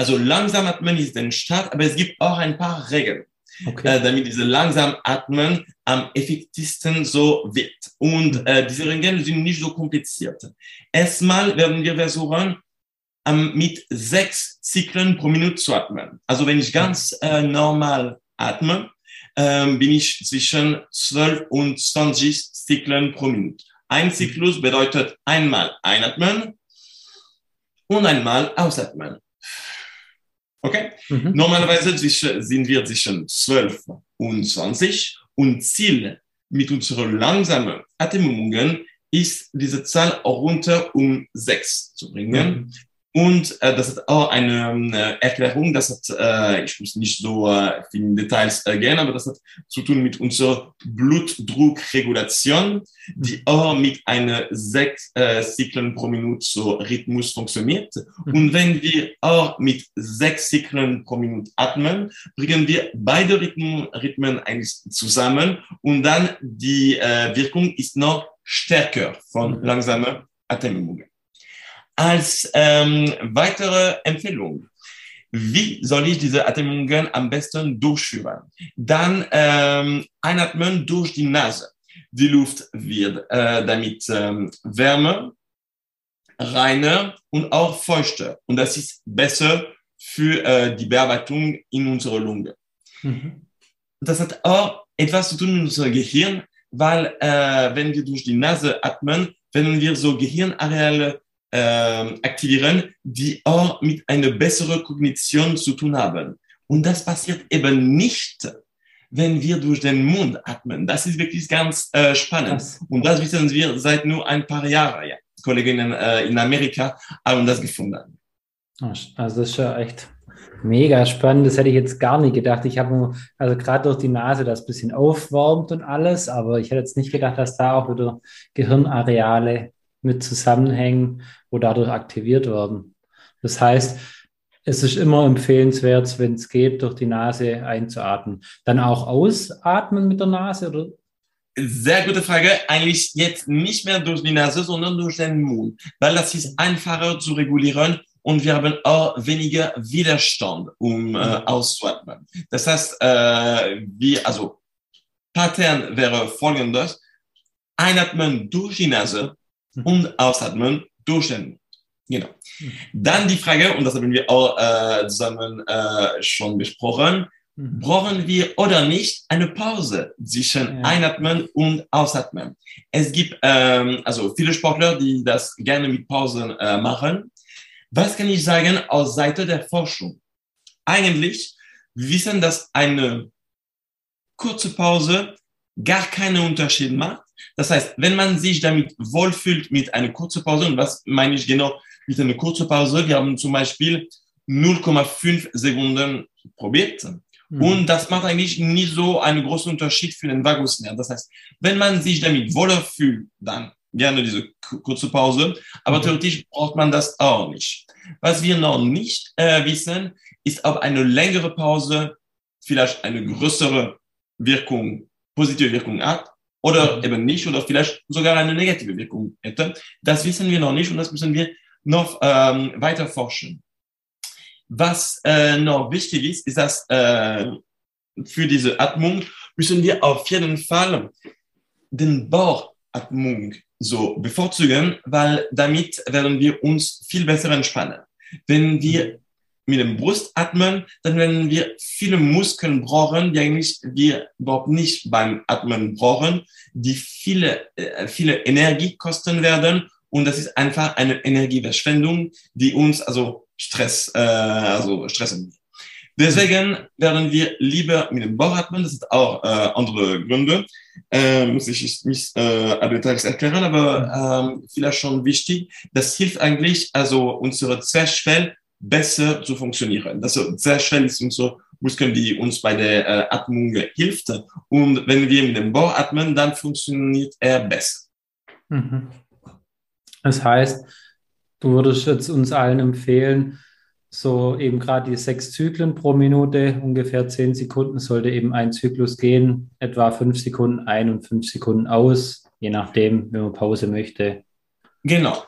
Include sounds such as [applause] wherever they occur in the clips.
Also langsam atmen ist der Start, aber es gibt auch ein paar Regeln, okay. äh, damit diese langsam atmen am effektivsten so wird. Und äh, diese Regeln sind nicht so kompliziert. Erstmal werden wir versuchen, ähm, mit sechs Zyklen pro Minute zu atmen. Also wenn ich ganz äh, normal atme, ähm, bin ich zwischen 12 und 20 Zyklen pro Minute. Ein Zyklus bedeutet einmal einatmen und einmal ausatmen. Okay? Mhm. Normalerweise sind wir zwischen 12 und 20 und Ziel mit unseren langsamen Atemübungen ist diese Zahl runter um 6 zu bringen. Mhm. Und äh, das hat auch eine äh, Erklärung, das hat, äh, ich muss nicht so äh, in Details äh, gehen, aber das hat zu tun mit unserer Blutdruckregulation, die auch mit einer sechs äh, Zyklen pro Minute so Rhythmus funktioniert. Mhm. Und wenn wir auch mit sechs Zyklen pro Minute atmen, bringen wir beide Rhythmen, Rhythmen eigentlich zusammen und dann die äh, Wirkung ist noch stärker von mhm. langsamer Atemübungen. Als ähm, weitere Empfehlung, wie soll ich diese Atemübungen am besten durchführen? Dann ähm, einatmen durch die Nase. Die Luft wird äh, damit ähm, wärmer, reiner und auch feuchter. Und das ist besser für äh, die Bearbeitung in unserer Lunge. Mhm. Das hat auch etwas zu tun mit unserem Gehirn, weil äh, wenn wir durch die Nase atmen, werden wir so Gehirnareale äh, aktivieren, die auch mit einer besseren Kognition zu tun haben. Und das passiert eben nicht, wenn wir durch den Mund atmen. Das ist wirklich ganz äh, spannend. Und das wissen wir seit nur ein paar Jahren. Ja. Kolleginnen äh, in Amerika haben das gefunden. Also das ist ja echt mega spannend. Das hätte ich jetzt gar nicht gedacht. Ich habe nur, also gerade durch die Nase das bisschen aufwärmt und alles, aber ich hätte jetzt nicht gedacht, dass da auch wieder Gehirnareale mit zusammenhängen, wo dadurch aktiviert werden. Das heißt, es ist immer empfehlenswert, wenn es geht, durch die Nase einzuatmen. Dann auch ausatmen mit der Nase oder? Sehr gute Frage. Eigentlich jetzt nicht mehr durch die Nase, sondern durch den Mund, weil das ist einfacher zu regulieren und wir haben auch weniger Widerstand, um äh, mhm. auszuatmen. Das heißt, äh, wie, also Pattern wäre folgendes. Einatmen durch die Nase. Und ausatmen durch den Mund. Genau. Mhm. Dann die Frage, und das haben wir auch äh, zusammen äh, schon besprochen, mhm. brauchen wir oder nicht eine Pause zwischen ja. Einatmen und Ausatmen? Es gibt ähm, also viele Sportler, die das gerne mit Pausen äh, machen. Was kann ich sagen aus Seite der Forschung? Eigentlich wissen, dass eine kurze Pause gar keinen Unterschied macht das heißt, wenn man sich damit wohlfühlt mit einer kurzen Pause, und was meine ich genau mit einer kurzen Pause? Wir haben zum Beispiel 0,5 Sekunden probiert. Mhm. Und das macht eigentlich nicht so einen großen Unterschied für den Vagusnerv. Das heißt, wenn man sich damit wohler fühlt, dann gerne diese kurze Pause. Aber mhm. theoretisch braucht man das auch nicht. Was wir noch nicht äh, wissen, ist, ob eine längere Pause vielleicht eine größere Wirkung, positive Wirkung hat oder mhm. eben nicht oder vielleicht sogar eine negative Wirkung hätte. Das wissen wir noch nicht und das müssen wir noch ähm, weiter forschen. Was äh, noch wichtig ist, ist, dass äh, für diese Atmung müssen wir auf jeden Fall den Bauchatmung so bevorzugen, weil damit werden wir uns viel besser entspannen. Wenn wir mit dem Brust atmen, dann werden wir viele Muskeln brauchen, die eigentlich wir überhaupt nicht beim Atmen brauchen, die viele, äh, viele Energie kosten werden. Und das ist einfach eine Energieverschwendung, die uns also Stress, äh, also stressen. Deswegen werden wir lieber mit dem Bauch atmen. Das hat auch äh, andere Gründe. Äh, muss ich nicht äh, alle Details erklären, aber äh, vielleicht schon wichtig. Das hilft eigentlich, also unsere Zwerchfell besser zu funktionieren. Das ist sehr schnell ist unsere Muskeln, die uns bei der äh, Atmung hilft. Und wenn wir mit dem Bauch atmen, dann funktioniert er besser. Mhm. Das heißt, du würdest jetzt uns allen empfehlen, so eben gerade die sechs Zyklen pro Minute, ungefähr zehn Sekunden sollte eben ein Zyklus gehen, etwa fünf Sekunden ein und fünf Sekunden aus, je nachdem, wenn man Pause möchte. Genau,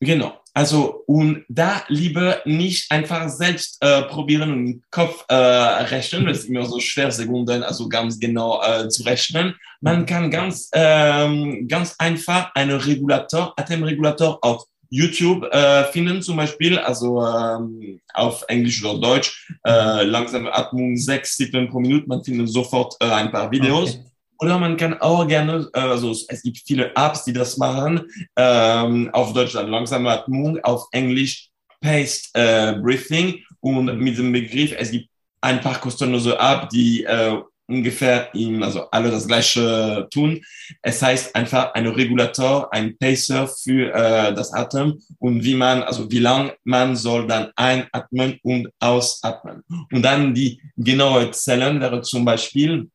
genau. Also, und da lieber nicht einfach selbst äh, probieren und im Kopf äh, rechnen, das ist immer so schwer, Sekunden, also ganz genau äh, zu rechnen. Man kann ganz, ähm, ganz einfach einen Regulator, Atemregulator auf YouTube äh, finden, zum Beispiel, also ähm, auf Englisch oder Deutsch, äh, langsame Atmung, sechs Sekunden pro Minute, man findet sofort äh, ein paar Videos. Okay. Oder man kann auch gerne, äh, also es gibt viele Apps, die das machen, ähm, auf Deutsch dann langsame Atmung, auf Englisch Paced äh, Breathing und mit dem Begriff, es gibt ein paar kostenlose Apps, die äh, ungefähr im, also alle das gleiche tun. Es heißt einfach ein Regulator, ein Pacer für äh, das Atem und wie man, also wie lang man soll dann einatmen und ausatmen. Und dann die genaue Zellen wäre zum Beispiel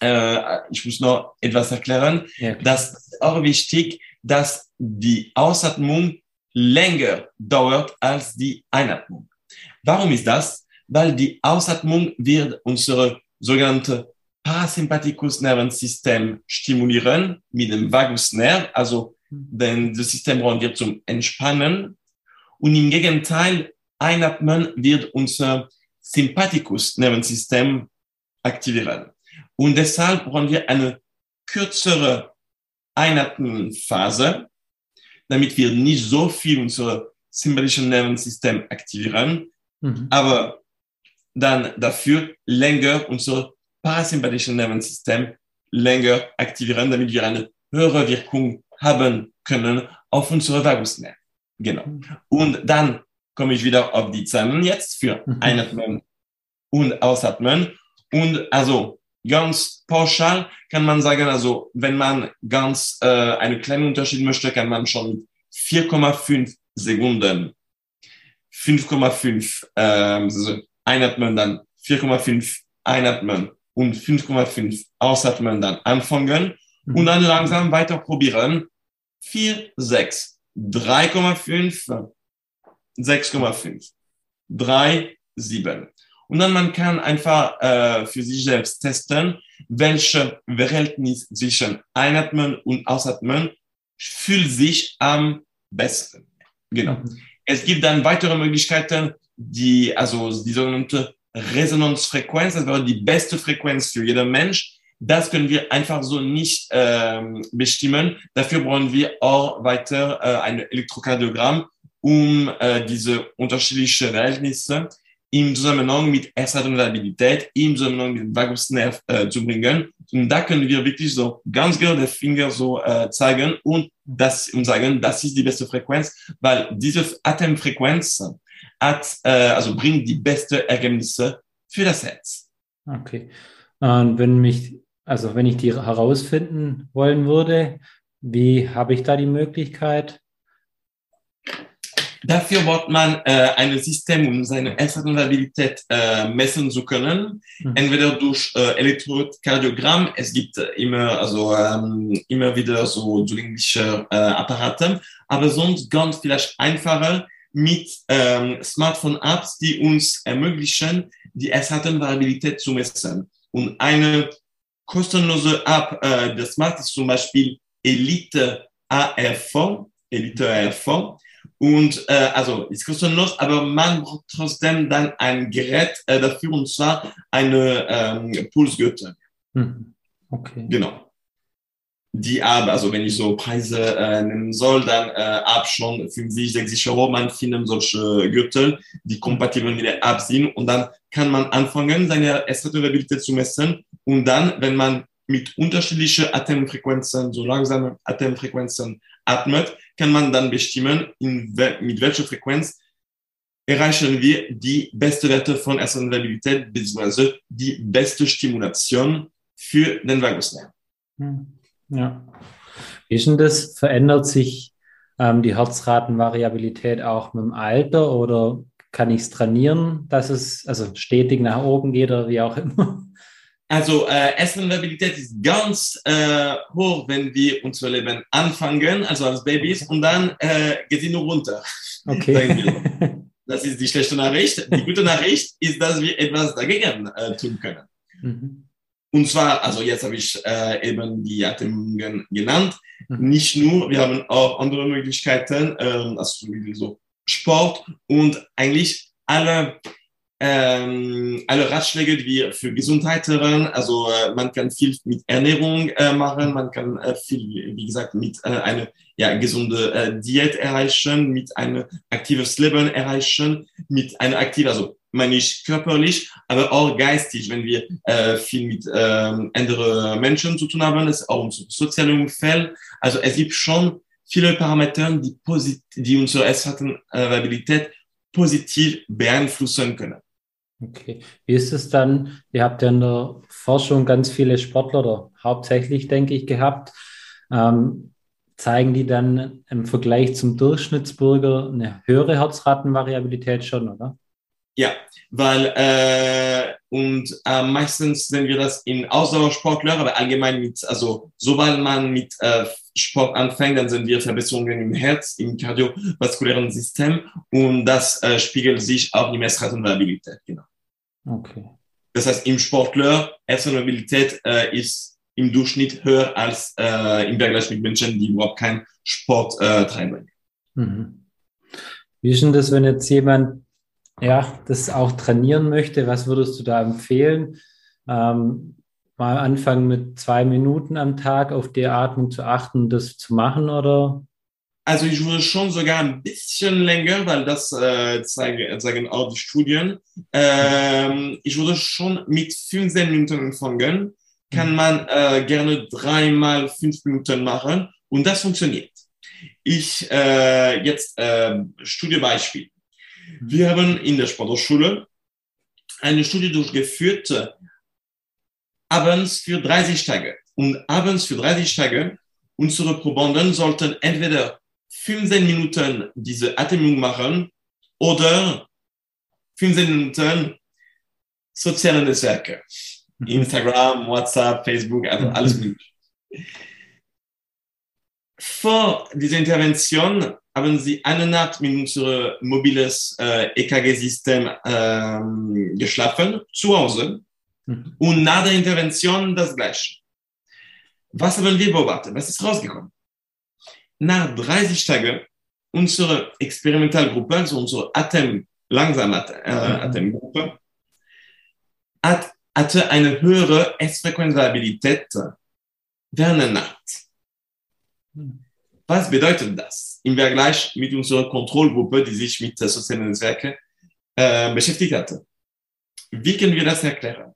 äh, ich muss noch etwas erklären. Ja, das ist auch wichtig, dass die Ausatmung länger dauert als die Einatmung. Warum ist das? Weil die Ausatmung wird unsere sogenannte Parasympathikus-Nervensystem stimulieren mit dem Vagusnerv, also denn das System brauchen wir zum Entspannen. Und im Gegenteil, Einatmen wird unser Sympathikus-Nervensystem aktivieren. Und deshalb brauchen wir eine kürzere Einatmenphase, damit wir nicht so viel unser sympathisches Nervensystem aktivieren, mhm. aber dann dafür länger unser parasympathisches Nervensystem länger aktivieren, damit wir eine höhere Wirkung haben können auf unsere Vagusnerv. Genau. Mhm. Und dann komme ich wieder auf die Zahlen jetzt für mhm. Einatmen und Ausatmen. Und also ganz pauschal kann man sagen, also wenn man ganz äh, einen kleinen Unterschied möchte, kann man schon 4,5 Sekunden 5,5 äh, also einatmen, dann 4,5 einatmen und 5,5 ausatmen, dann anfangen und dann langsam weiter probieren. 4, 6, 3,5, 6,5, 3, 7. Und dann man kann einfach äh, für sich selbst testen, welche Verhältnis zwischen Einatmen und Ausatmen fühlt sich am besten. Genau. Mhm. Es gibt dann weitere Möglichkeiten, die, also die sogenannte Resonanzfrequenz, das wäre die beste Frequenz für jeden Mensch. Das können wir einfach so nicht ähm, bestimmen. Dafür brauchen wir auch weiter äh, ein Elektrokardiogramm, um äh, diese unterschiedlichen Verhältnisse im Zusammenhang mit Ersatzungsabilität, im Zusammenhang mit Vagusnerv äh, zu bringen. Und da können wir wirklich so ganz genau den Finger so äh, zeigen und das und sagen, das ist die beste Frequenz, weil diese Atemfrequenz hat, äh, also bringt die beste Ergebnisse für das Herz. Okay. Und wenn mich, also wenn ich die herausfinden wollen würde, wie habe ich da die Möglichkeit? Dafür braucht man äh, ein System, um seine Herzrhythmusstabilität äh, messen zu können. Mhm. Entweder durch äh, Elektrokardiogramm. Es gibt äh, immer, also ähm, immer wieder so zugängliche äh, Apparate, aber sonst ganz vielleicht einfacher mit ähm, Smartphone-Apps, die uns ermöglichen, die Herzrhythmusvariabilität zu messen. Und eine kostenlose App äh, des Smart ist zum Beispiel Elite ARV, Elite ARV. Und äh, also ist kostenlos, aber man braucht trotzdem dann ein Gerät äh, dafür und zwar eine ähm, Pulsgürtel. Hm. Okay. Genau. Die aber, also wenn ich so Preise äh, nennen soll, dann äh, ab schon 50, 60 Euro, man findet solche Gürtel, die kompatibel mit der App sind und dann kann man anfangen, seine Estrogenabilität zu messen und dann, wenn man mit unterschiedlichen Atemfrequenzen, so langsame Atemfrequenzen atmet, kann man dann bestimmen, in, mit welcher Frequenz erreichen wir die beste Werte von Erstabilität bzw. die beste Stimulation für den Vagusnerv. Hm. Ja. Wie ist denn das? Verändert sich ähm, die Herzratenvariabilität auch mit dem Alter oder kann ich es trainieren, dass es also stetig nach oben geht oder wie auch immer? Also äh, Essensmobilität ist ganz äh, hoch, wenn wir unser Leben anfangen, also als Babys, und dann äh, geht sie nur runter. Okay. Das ist die schlechte Nachricht. Die gute Nachricht ist, dass wir etwas dagegen äh, tun können. Mhm. Und zwar, also jetzt habe ich äh, eben die Atemübungen genannt. Mhm. Nicht nur, wir haben auch andere Möglichkeiten, äh, also so Sport und eigentlich alle ähm, alle Ratschläge, die wir für Gesundheit hören. Also äh, man kann viel mit Ernährung äh, machen, man kann äh, viel, wie gesagt, mit äh, einer ja, gesunde äh, Diät erreichen, mit einem aktives Leben erreichen, mit einer aktiven, also meine ich körperlich, aber auch geistig, wenn wir äh, viel mit äh, anderen Menschen zu tun haben, ist auch unser soziales Umfeld. Also es gibt schon viele Parameter, die, die unsere Essverträglichkeit positiv beeinflussen können. Okay. Wie ist es dann? Ihr habt ja in der Forschung ganz viele Sportler oder hauptsächlich, denke ich, gehabt. Ähm, zeigen die dann im Vergleich zum Durchschnittsbürger eine höhere Herzratenvariabilität schon, oder? Ja, weil äh, und äh, meistens sehen wir das in Ausdauersportler, aber allgemein mit, also sobald man mit äh, Sport anfängt, dann sehen wir Verbesserungen im Herz, im kardiovaskulären System und das äh, spiegelt sich auch in Messratenvariabilität, genau. Okay. Das heißt, im Sportler, Herzmobilität äh, ist im Durchschnitt höher als äh, im Vergleich mit Menschen, die überhaupt keinen Sport äh, treiben. Mhm. Wie ist denn das, wenn jetzt jemand ja, das auch trainieren möchte? Was würdest du da empfehlen? Ähm, mal anfangen mit zwei Minuten am Tag auf die Atmung zu achten, das zu machen oder also ich würde schon sogar ein bisschen länger, weil das äh, zeigen, zeigen auch die Studien. Ähm, ich würde schon mit 15 Minuten anfangen. Kann man äh, gerne dreimal fünf Minuten machen und das funktioniert. Ich äh, jetzt äh, Studiebeispiel. Wir haben in der Sporthochschule eine Studie durchgeführt, abends für 30 Tage. Und abends für 30 Tage, unsere Probanden sollten entweder 15 Minuten diese Atmung machen oder 15 Minuten soziale Netzwerke. Mhm. Instagram, WhatsApp, Facebook, also mhm. alles mögliche. Vor dieser Intervention haben sie eine Nacht mit unserem mobiles äh, EKG-System ähm, geschlafen, zu Hause. Mhm. Und nach der Intervention das Gleiche. Was haben wir beobachtet? Was ist rausgekommen? nach 30 Tagen unsere Experimentalgruppe, also unsere Atem, langsame äh, Atemgruppe, hat, hatte eine höhere S-Frequenzabilität während der Nacht. Was bedeutet das im Vergleich mit unserer Kontrollgruppe, die sich mit sozialen Netzwerken äh, beschäftigt hatte? Wie können wir das erklären?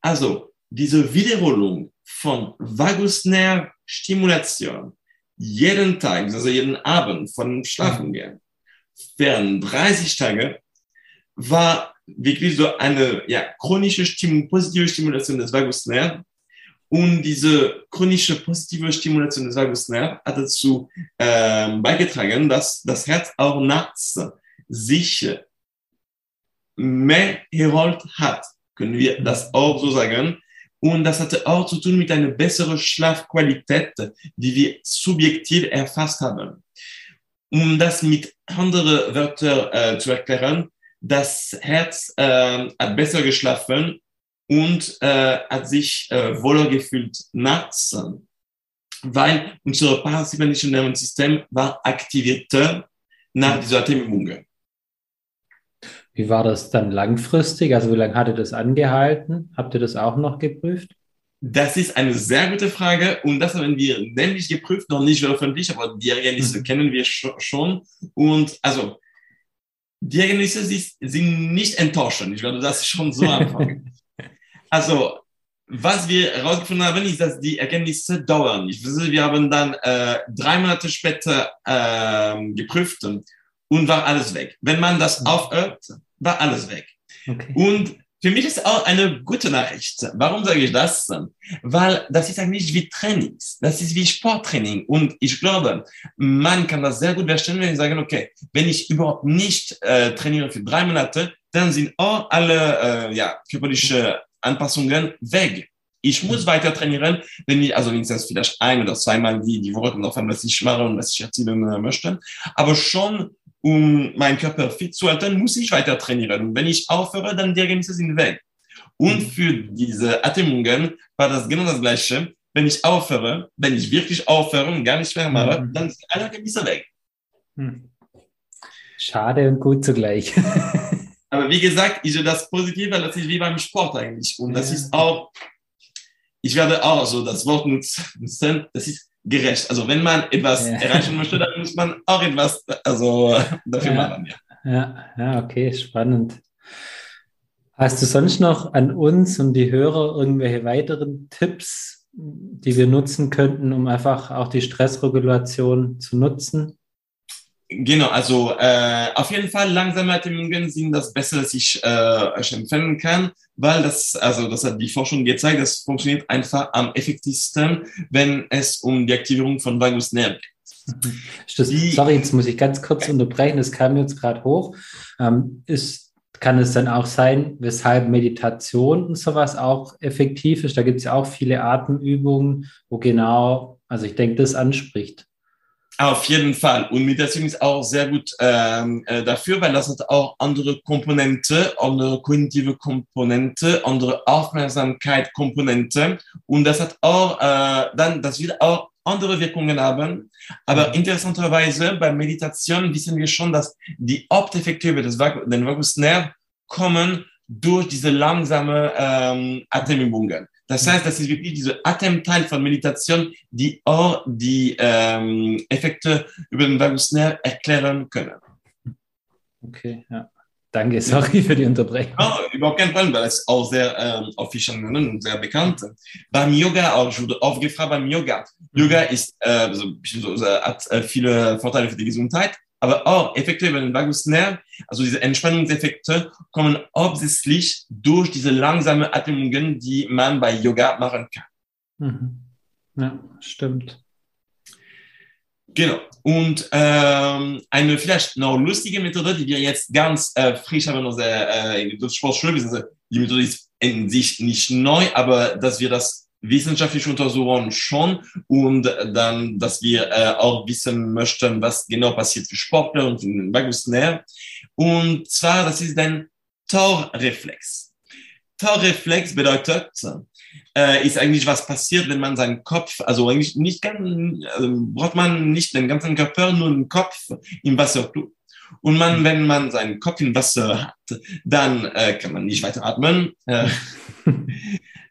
Also, diese Wiederholung von Vagusnervstimulation jeden Tag, also jeden Abend von Schlafen gehen, während 30 Tage, war wirklich so eine ja, chronische Stimulation, positive Stimulation des Vagusnervs. Und diese chronische positive Stimulation des Vagusnervs hat dazu äh, beigetragen, dass das Herz auch nachts sich mehr erholt hat. Können wir das auch so sagen? Und das hatte auch zu tun mit einer besseren Schlafqualität, die wir subjektiv erfasst haben. Um das mit anderen Wörtern äh, zu erklären, das Herz äh, hat besser geschlafen und äh, hat sich äh, wohler gefühlt nachts, weil unser parasympathische Nervensystem war aktivierter nach dieser Atemübung. Wie war das dann langfristig? Also wie lange hatte das angehalten? Habt ihr das auch noch geprüft? Das ist eine sehr gute Frage und das haben wir nämlich geprüft, noch nicht veröffentlicht, aber die Ergebnisse mhm. kennen wir schon. Und also die Ergebnisse sind nicht enttäuschend. Ich werde das schon so anfangen. [laughs] also was wir herausgefunden haben, ist, dass die Ergebnisse dauern. Ich weiß, wir haben dann äh, drei Monate später äh, geprüft und war alles weg. Wenn man das mhm. aufhört, war alles weg. Okay. Und für mich ist auch eine gute Nachricht. Warum sage ich das? Weil das ist eigentlich wie Trainings. Das ist wie Sporttraining. Und ich glaube, man kann das sehr gut verstehen, wenn ich sage, okay, wenn ich überhaupt nicht äh, trainiere für drei Monate, dann sind auch alle äh, ja, körperliche Anpassungen weg. Ich muss weiter trainieren, wenn ich, also wenigstens vielleicht ein oder zweimal die, die Woche noch was ich mache und was ich erzählen möchte. Aber schon um meinen Körper fit zu halten, muss ich weiter trainieren. Und wenn ich aufhöre, dann die Ergebnisse sind weg. Und für diese Atemungen war das genau das Gleiche. Wenn ich aufhöre, wenn ich wirklich aufhöre und gar nicht mehr mache, mhm. dann einer ein bisschen weg. Hm. Schade und gut zugleich. [laughs] Aber wie gesagt, ich das Positive, das ist wie beim Sport eigentlich. Und das ja. ist auch, ich werde auch so das Wort nutzen, das ist gerecht. Also wenn man etwas ja. erreichen möchte, dann muss man auch etwas also, dafür ja. machen. Ja. ja, ja, okay, spannend. Hast du sonst noch an uns und die Hörer irgendwelche weiteren Tipps, die wir nutzen könnten, um einfach auch die Stressregulation zu nutzen? Genau, also äh, auf jeden Fall langsame Atemübungen sind das Beste, das ich äh, empfehlen kann, weil das, also das hat die Forschung gezeigt, das funktioniert einfach am effektivsten, wenn es um die Aktivierung von Vagusnerv geht. Mhm. Sorry, jetzt muss ich ganz kurz unterbrechen, das kam jetzt gerade hoch. Ähm, ist, kann es dann auch sein, weshalb Meditation und sowas auch effektiv ist? Da gibt es ja auch viele Atemübungen, wo genau, also ich denke, das anspricht. Auf jeden Fall. Und Meditation ist auch sehr gut ähm, äh, dafür, weil das hat auch andere Komponente, andere kognitive Komponente, andere Aufmerksamkeit Komponente. Und das hat auch äh, dann, das wird auch andere Wirkungen haben. Aber mhm. interessanterweise bei Meditation wissen wir schon, dass die Haupteffekte über das den Vagusnerv kommen durch diese langsame ähm, Atemübungen. Das heißt, das ist wirklich diese Atemteil von Meditation, die auch die ähm, Effekte über den Vagusnerv erklären können. Okay, ja. Danke, sorry für die Unterbrechung. Oh, überhaupt kein Problem, weil es auch sehr ähm, offiziell und sehr bekannt. Beim Yoga auch, ich wurde oft gefragt beim Yoga. Yoga ist, äh, also, hat äh, viele Vorteile für die Gesundheit, aber auch Effekte über den Vagusnerv, also diese Entspannungseffekte, kommen hauptsächlich durch diese langsame Atmungen, die man bei Yoga machen kann. Mhm. Ja, stimmt. Genau. Und ähm, eine vielleicht noch lustige Methode, die wir jetzt ganz äh, frisch haben in unserer äh, Sportschule, die Methode ist in sich nicht neu, aber dass wir das wissenschaftliche Untersuchungen schon und dann, dass wir äh, auch wissen möchten, was genau passiert für Sportler und Vagusnerv. Und zwar, das ist ein Torreflex. Torreflex bedeutet, äh, ist eigentlich was passiert, wenn man seinen Kopf, also eigentlich nicht ganz, also braucht man nicht den ganzen Körper, nur den Kopf im Wasser tut. Und man, wenn man seinen Kopf im Wasser hat, dann äh, kann man nicht weiter atmen. Äh, [laughs]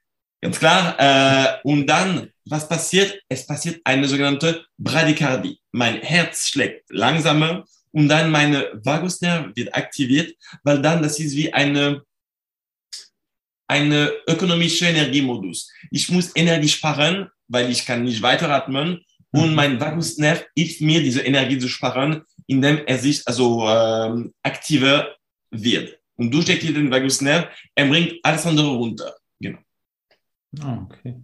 Ganz klar. Äh, und dann, was passiert? Es passiert eine sogenannte Bradykardie. Mein Herz schlägt langsamer und dann meine Vagusnerv wird aktiviert, weil dann das ist wie eine eine ökonomische Energiemodus. Ich muss Energie sparen, weil ich kann nicht weiteratmen und mhm. mein Vagusnerv hilft mir, diese Energie zu sparen, indem er sich also ähm, aktiver wird. Und durch den Vagusnerv, er bringt alles andere runter. Ah, okay.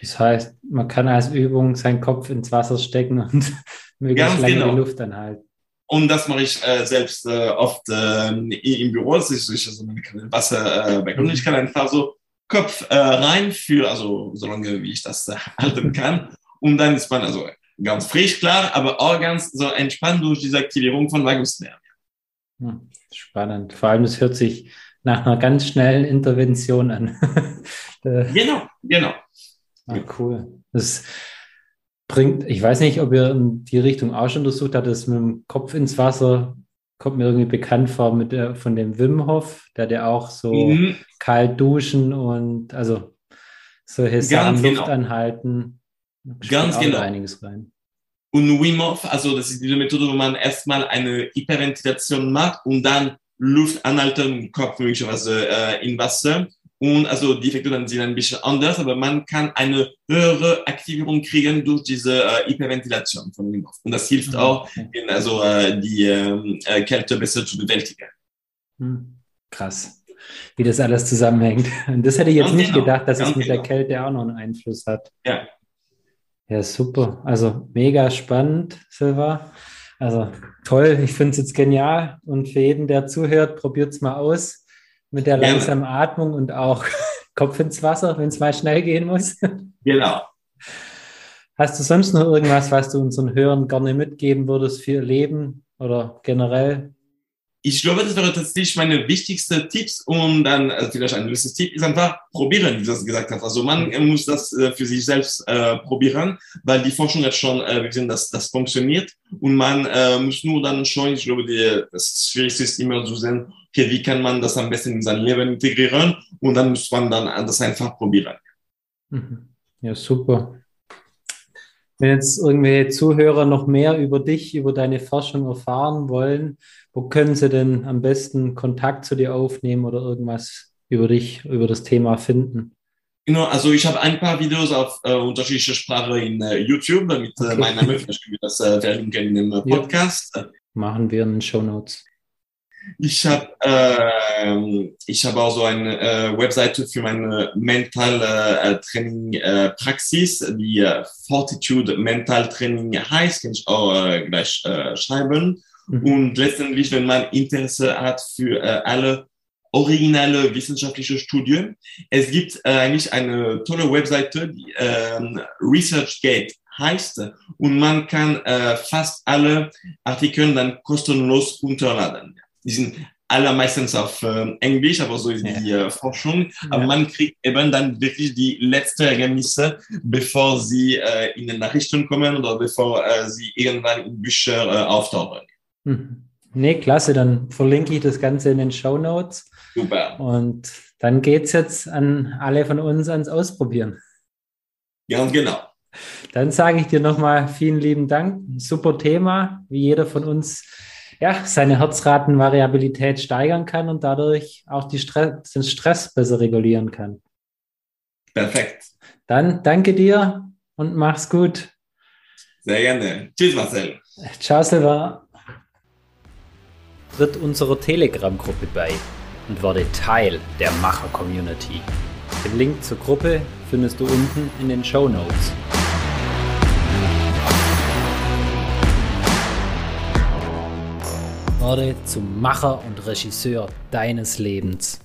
Das heißt, man kann als Übung seinen Kopf ins Wasser stecken und [laughs] möglichst lange genau. die Luft anhalten. Und das mache ich äh, selbst äh, oft äh, im Büro. Das ist also man kann Wasser äh, und ich kann einfach so Kopf äh, rein für, also so lange wie ich das äh, [laughs] halten kann. Und dann ist man also ganz frisch, klar, aber auch ganz so entspannt durch diese Aktivierung von Vagusnerv. Hm, spannend. Vor allem, es hört sich nach einer ganz schnellen Intervention an. [laughs] genau, genau. Ah, cool. Das bringt, ich weiß nicht, ob ihr in die Richtung auch schon untersucht habt, das mit dem Kopf ins Wasser kommt mir irgendwie bekannt vor mit der, von dem Wim Hof, der der auch so mhm. kalt duschen und also solche Sachen genau. Luft anhalten. Ganz genau. einiges rein. Und Wim Hof, also das ist diese Methode, wo man erstmal eine Hyperventilation macht und dann Luft anhalten, Kopf möglicherweise äh, in Wasser. Und also die Effekte dann sind ein bisschen anders, aber man kann eine höhere Aktivierung kriegen durch diese äh, Hyperventilation von dem Und das hilft mhm. auch, in, also äh, die ähm, äh, Kälte besser zu bewältigen. Hm. Krass, wie das alles zusammenhängt. Und das hätte ich jetzt Ganz nicht genau. gedacht, dass Ganz es mit genau. der Kälte auch noch einen Einfluss hat. Ja. Ja, super. Also mega spannend, Silva. Also toll, ich finde es jetzt genial. Und für jeden, der zuhört, probiert es mal aus mit der langsamen ja. Atmung und auch [laughs] Kopf ins Wasser, wenn es mal schnell gehen muss. Genau. Hast du sonst noch irgendwas, was du unseren Hörern gerne mitgeben würdest für ihr Leben oder generell? Ich glaube, das wäre tatsächlich meine wichtigste Tipps und dann also vielleicht ein letztes Tipp ist einfach probieren, wie du das gesagt hast. Also man muss das äh, für sich selbst äh, probieren, weil die Forschung hat schon äh, gesehen, dass das funktioniert und man äh, muss nur dann schon, ich glaube, die, das Schwierigste ist immer zu sehen, okay, wie kann man das am besten in sein Leben integrieren und dann muss man dann das einfach probieren. Mhm. Ja, super. Wenn jetzt irgendwelche Zuhörer noch mehr über dich, über deine Forschung erfahren wollen, wo können sie denn am besten Kontakt zu dir aufnehmen oder irgendwas über dich, über das Thema finden? Genau, also ich habe ein paar Videos auf äh, unterschiedliche Sprachen in äh, YouTube mit äh, okay. meinem Namen. Vielleicht können wir das äh, verlinken in dem Podcast. Ja. Machen wir in den Show Notes. Ich habe äh, ich habe auch so eine äh, Webseite für meine Mental äh, Training äh, Praxis, die äh, Fortitude Mental Training heißt, kann ich auch äh, gleich äh, schreiben. Mhm. Und letztendlich, wenn man Interesse hat für äh, alle originale wissenschaftliche Studien, es gibt äh, eigentlich eine tolle Webseite, die äh, ResearchGate heißt und man kann äh, fast alle Artikel dann kostenlos runterladen. Die sind allermeistens auf äh, Englisch, aber so ist die äh, Forschung. Aber ja. man kriegt eben dann wirklich die letzten Ergebnisse, bevor sie äh, in den Nachrichten kommen oder bevor äh, sie irgendwann in Bücher äh, auftauchen. Hm. Nee, klasse, dann verlinke ich das Ganze in den Show Notes. Super. Und dann geht es jetzt an alle von uns ans Ausprobieren. Ja, genau. Dann sage ich dir nochmal vielen lieben Dank. Super Thema, wie jeder von uns ja, seine Herzratenvariabilität steigern kann und dadurch auch Stress, den Stress besser regulieren kann. Perfekt. Dann danke dir und mach's gut. Sehr gerne. Tschüss, Marcel. Ciao, Silva. Tritt unserer Telegram-Gruppe bei und werde Teil der Macher-Community. Den Link zur Gruppe findest du unten in den Show Notes. Werde zum Macher und Regisseur deines Lebens.